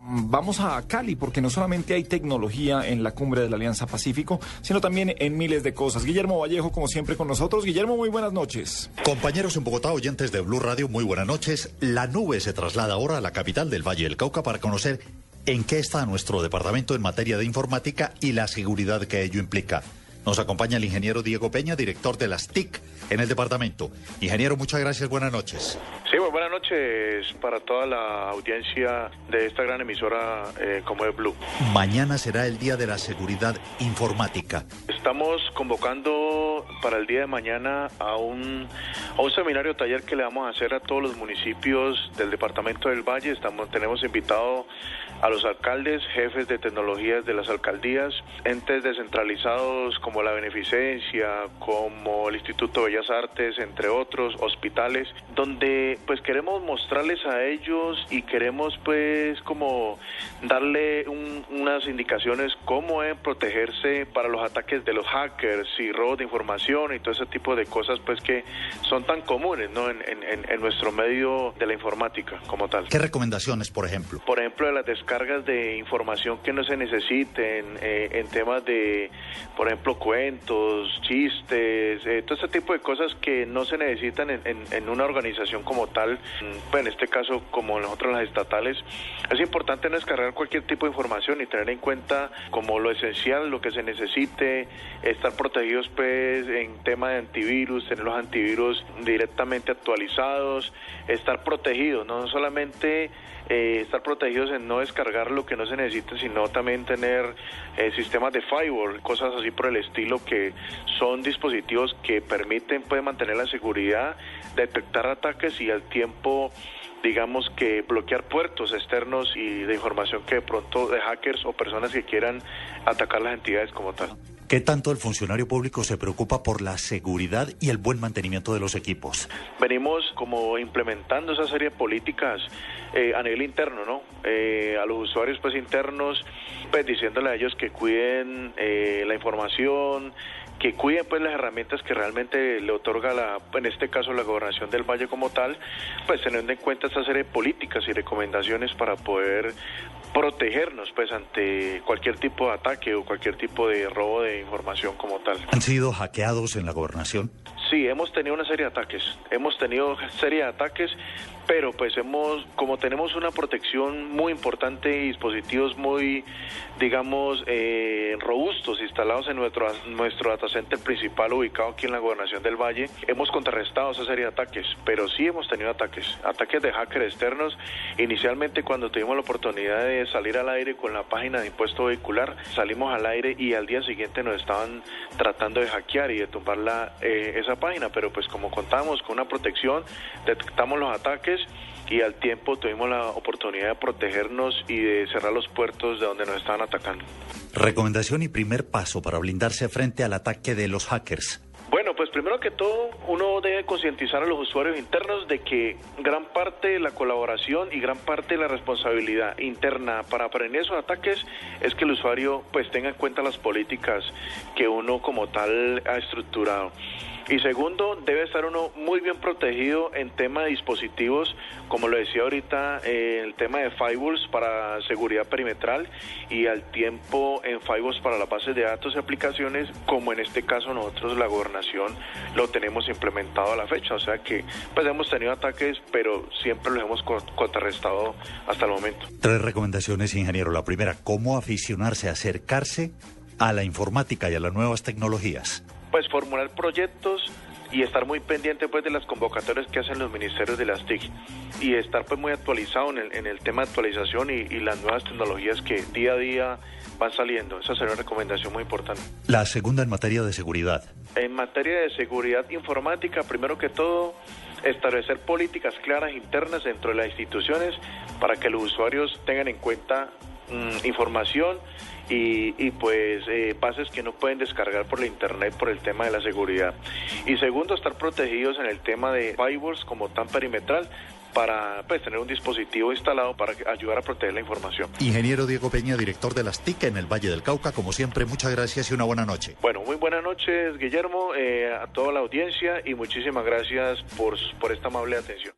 Vamos a Cali porque no solamente hay tecnología en la cumbre de la Alianza Pacífico, sino también en miles de cosas. Guillermo Vallejo, como siempre, con nosotros. Guillermo, muy buenas noches. Compañeros en Bogotá, oyentes de Blue Radio, muy buenas noches. La nube se traslada ahora a la capital del Valle del Cauca para conocer en qué está nuestro departamento en materia de informática y la seguridad que ello implica. Nos acompaña el ingeniero Diego Peña, director de las TIC en el departamento. Ingeniero, muchas gracias, buenas noches. Sí, muy buenas noches para toda la audiencia de esta gran emisora eh, como es Blue. Mañana será el Día de la Seguridad Informática. Estamos convocando para el día de mañana a un, a un seminario taller que le vamos a hacer a todos los municipios del departamento del Valle. Estamos, tenemos invitado a los alcaldes, jefes de tecnologías de las alcaldías, entes descentralizados como la Beneficencia, como el Instituto de Bellas Artes, entre otros, hospitales, donde pues queremos mostrarles a ellos y queremos pues como darle indicaciones cómo es protegerse para los ataques de los hackers y robos de información y todo ese tipo de cosas pues que son tan comunes ¿no? en, en nuestro medio de la informática como tal. ¿Qué recomendaciones, por ejemplo? Por ejemplo, de las descargas de información que no se necesiten eh, en temas de, por ejemplo, cuentos, chistes, eh, todo ese tipo de cosas que no se necesitan en, en, una organización como tal, pues en este caso como nosotros las estatales, es importante no descargar cualquier tipo de información y tener en cuenta como lo esencial, lo que se necesite, estar protegidos pues en tema de antivirus, tener los antivirus directamente actualizados, estar protegidos, no solamente eh, estar protegidos en no descargar lo que no se necesita, sino también tener eh, sistemas de firewall, cosas así por el estilo, que son dispositivos que permiten pues, mantener la seguridad, detectar ataques y al tiempo digamos que bloquear puertos externos y de información que de pronto de hackers o personas que quieran atacar las entidades como tal. ¿Qué tanto el funcionario público se preocupa por la seguridad y el buen mantenimiento de los equipos? Venimos como implementando esa serie de políticas eh, a nivel interno, ¿no? Eh, a los usuarios pues internos, pues diciéndole a ellos que cuiden eh, la información, que cuiden pues las herramientas que realmente le otorga la, en este caso la gobernación del Valle como tal, pues teniendo en cuenta esta serie de políticas y recomendaciones para poder protegernos pues ante cualquier tipo de ataque o cualquier tipo de robo de información como tal. ¿Han sido hackeados en la gobernación? Sí, hemos tenido una serie de ataques. Hemos tenido serie de ataques, pero pues hemos, como tenemos una protección muy importante y dispositivos muy, digamos, eh, robustos instalados en nuestro, nuestro data center principal ubicado aquí en la gobernación del Valle, hemos contrarrestado esa serie de ataques, pero sí hemos tenido ataques, ataques de hackers externos. Inicialmente cuando tuvimos la oportunidad de salir al aire con la página de impuesto vehicular, salimos al aire y al día siguiente nos estaban tratando de hackear y de tumbar la, eh, esa página, pero pues como contamos con una protección, detectamos los ataques y al tiempo tuvimos la oportunidad de protegernos y de cerrar los puertos de donde nos estaban atacando. Recomendación y primer paso para blindarse frente al ataque de los hackers. Bueno, pues primero que todo, uno debe concientizar a los usuarios internos de que gran parte de la colaboración y gran parte de la responsabilidad interna para prevenir esos ataques es que el usuario pues tenga en cuenta las políticas que uno como tal ha estructurado. Y segundo, debe estar uno muy bien protegido en tema de dispositivos, como lo decía ahorita, en el tema de firewalls para seguridad perimetral y al tiempo en firewalls para las bases de datos y aplicaciones, como en este caso nosotros la gobernación lo tenemos implementado a la fecha. O sea que pues hemos tenido ataques, pero siempre los hemos contrarrestado hasta el momento. Tres recomendaciones, ingeniero. La primera, ¿cómo aficionarse, acercarse a la informática y a las nuevas tecnologías? Pues formular proyectos y estar muy pendiente pues de las convocatorias que hacen los ministerios de las TIC y estar pues muy actualizado en el, en el tema de actualización y, y, las nuevas tecnologías que día a día van saliendo. Esa sería una recomendación muy importante. La segunda en materia de seguridad. En materia de seguridad informática, primero que todo, establecer políticas claras internas dentro de las instituciones para que los usuarios tengan en cuenta mmm, información y, y pues eh, bases que no pueden descargar por la internet por el tema de la seguridad. Y segundo, estar protegidos en el tema de firewalls como tan perimetral para pues, tener un dispositivo instalado para ayudar a proteger la información. Ingeniero Diego Peña, director de las TIC en el Valle del Cauca, como siempre, muchas gracias y una buena noche. Bueno, muy buenas noches, Guillermo, eh, a toda la audiencia y muchísimas gracias por, por esta amable atención.